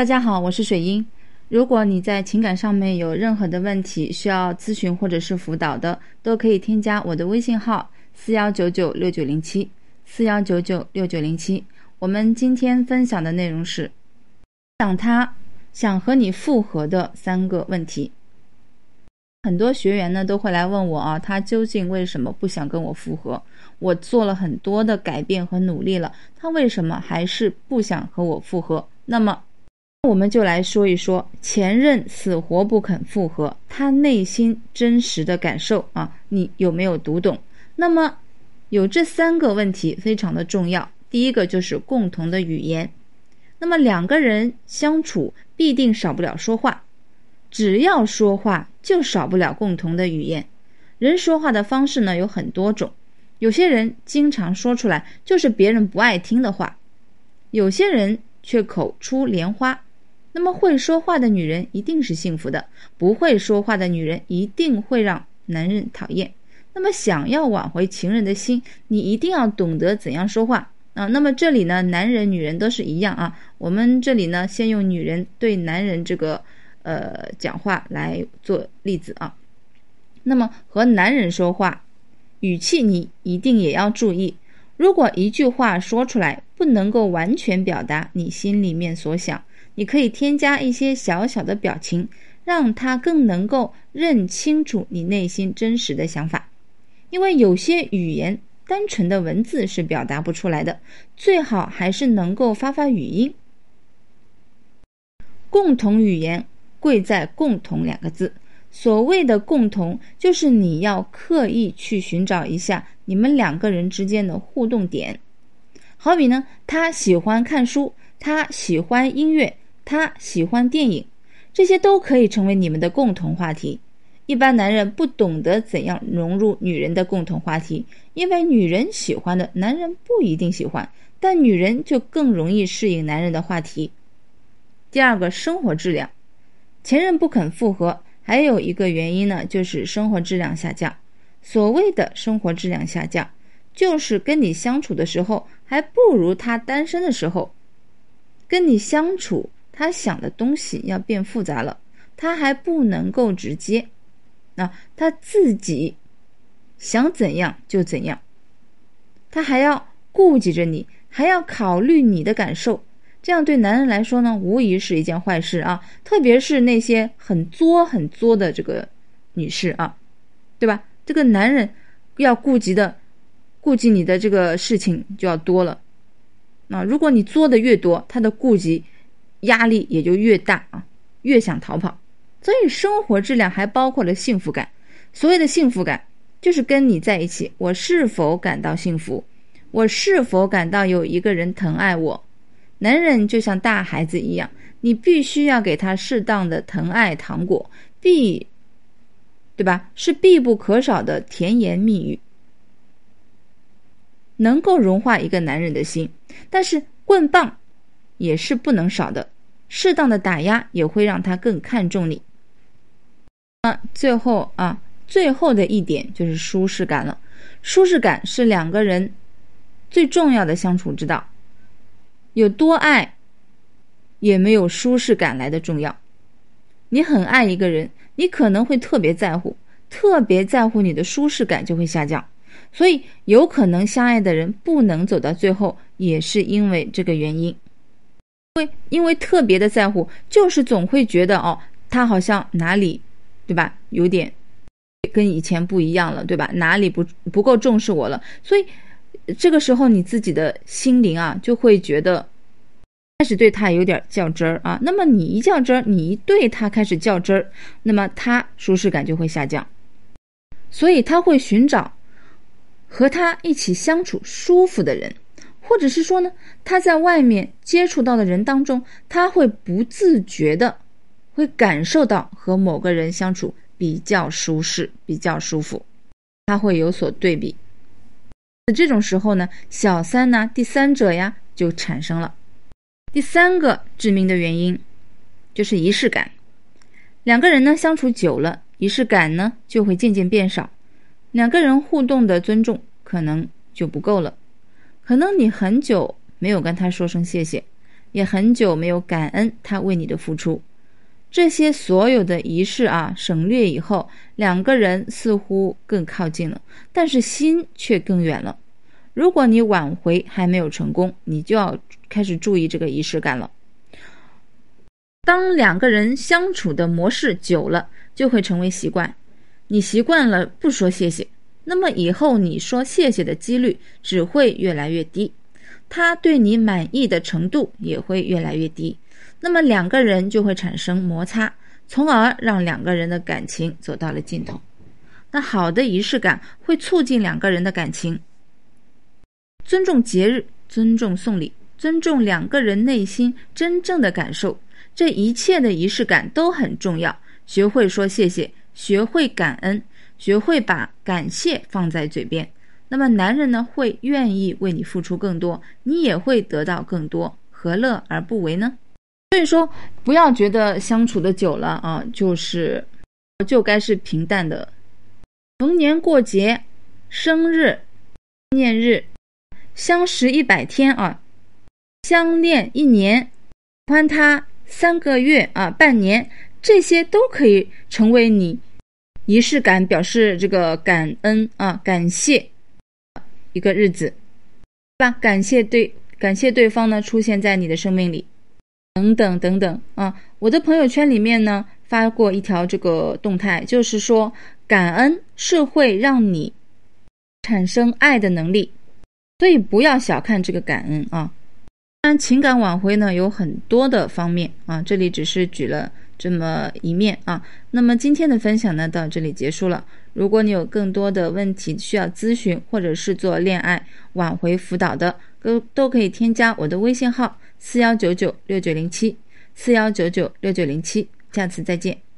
大家好，我是水英。如果你在情感上面有任何的问题需要咨询或者是辅导的，都可以添加我的微信号四幺九九六九零七四幺九九六九零七。我们今天分享的内容是想他想和你复合的三个问题。很多学员呢都会来问我啊，他究竟为什么不想跟我复合？我做了很多的改变和努力了，他为什么还是不想和我复合？那么，我们就来说一说前任死活不肯复合，他内心真实的感受啊，你有没有读懂？那么，有这三个问题非常的重要。第一个就是共同的语言，那么两个人相处必定少不了说话。只要说话，就少不了共同的语言。人说话的方式呢有很多种，有些人经常说出来就是别人不爱听的话，有些人却口出莲花。那么会说话的女人一定是幸福的，不会说话的女人一定会让男人讨厌。那么想要挽回情人的心，你一定要懂得怎样说话啊。那么这里呢，男人女人都是一样啊。我们这里呢，先用女人对男人这个。呃，讲话来做例子啊。那么和男人说话，语气你一定也要注意。如果一句话说出来不能够完全表达你心里面所想，你可以添加一些小小的表情，让他更能够认清楚你内心真实的想法。因为有些语言单纯的文字是表达不出来的，最好还是能够发发语音。共同语言。贵在“共同”两个字。所谓的共同，就是你要刻意去寻找一下你们两个人之间的互动点。好比呢，他喜欢看书，他喜欢音乐，他喜欢电影，这些都可以成为你们的共同话题。一般男人不懂得怎样融入女人的共同话题，因为女人喜欢的男人不一定喜欢，但女人就更容易适应男人的话题。第二个，生活质量。前任不肯复合，还有一个原因呢，就是生活质量下降。所谓的生活质量下降，就是跟你相处的时候还不如他单身的时候。跟你相处，他想的东西要变复杂了，他还不能够直接，啊，他自己想怎样就怎样，他还要顾及着你，还要考虑你的感受。这样对男人来说呢，无疑是一件坏事啊，特别是那些很作、很作的这个女士啊，对吧？这个男人要顾及的、顾及你的这个事情就要多了。那如果你作的越多，他的顾及压力也就越大啊，越想逃跑。所以生活质量还包括了幸福感。所谓的幸福感，就是跟你在一起，我是否感到幸福？我是否感到有一个人疼爱我？男人就像大孩子一样，你必须要给他适当的疼爱糖果，必，对吧？是必不可少的甜言蜜语，能够融化一个男人的心。但是棍棒也是不能少的，适当的打压也会让他更看重你。那最后啊，最后的一点就是舒适感了。舒适感是两个人最重要的相处之道。有多爱，也没有舒适感来的重要。你很爱一个人，你可能会特别在乎，特别在乎你的舒适感就会下降。所以，有可能相爱的人不能走到最后，也是因为这个原因。会因为特别的在乎，就是总会觉得哦，他好像哪里，对吧？有点跟以前不一样了，对吧？哪里不不够重视我了？所以。这个时候，你自己的心灵啊，就会觉得开始对他有点较真儿啊。那么你一较真儿，你一对他开始较真儿，那么他舒适感就会下降，所以他会寻找和他一起相处舒服的人，或者是说呢，他在外面接触到的人当中，他会不自觉的会感受到和某个人相处比较舒适、比较舒服，他会有所对比。那这种时候呢，小三呢，第三者呀就产生了。第三个致命的原因就是仪式感。两个人呢相处久了，仪式感呢就会渐渐变少，两个人互动的尊重可能就不够了。可能你很久没有跟他说声谢谢，也很久没有感恩他为你的付出。这些所有的仪式啊，省略以后，两个人似乎更靠近了，但是心却更远了。如果你挽回还没有成功，你就要开始注意这个仪式感了。当两个人相处的模式久了，就会成为习惯。你习惯了不说谢谢，那么以后你说谢谢的几率只会越来越低，他对你满意的程度也会越来越低。那么两个人就会产生摩擦，从而让两个人的感情走到了尽头。那好的仪式感会促进两个人的感情，尊重节日，尊重送礼，尊重两个人内心真正的感受，这一切的仪式感都很重要。学会说谢谢，学会感恩，学会把感谢放在嘴边，那么男人呢会愿意为你付出更多，你也会得到更多，何乐而不为呢？所以说，不要觉得相处的久了啊，就是就该是平淡的。逢年过节、生日、纪念日、相识一百天啊，相恋一年、喜欢他三个月啊、半年，这些都可以成为你仪式感表示这个感恩啊、感谢一个日子，对吧？感谢对感谢对方呢出现在你的生命里。等等等等啊！我的朋友圈里面呢发过一条这个动态，就是说感恩是会让你产生爱的能力，所以不要小看这个感恩啊。当然，情感挽回呢有很多的方面啊，这里只是举了这么一面啊。那么今天的分享呢到这里结束了。如果你有更多的问题需要咨询，或者是做恋爱挽回辅导的，都都可以添加我的微信号。四幺九九六九零七，四幺九九六九零七，下次再见。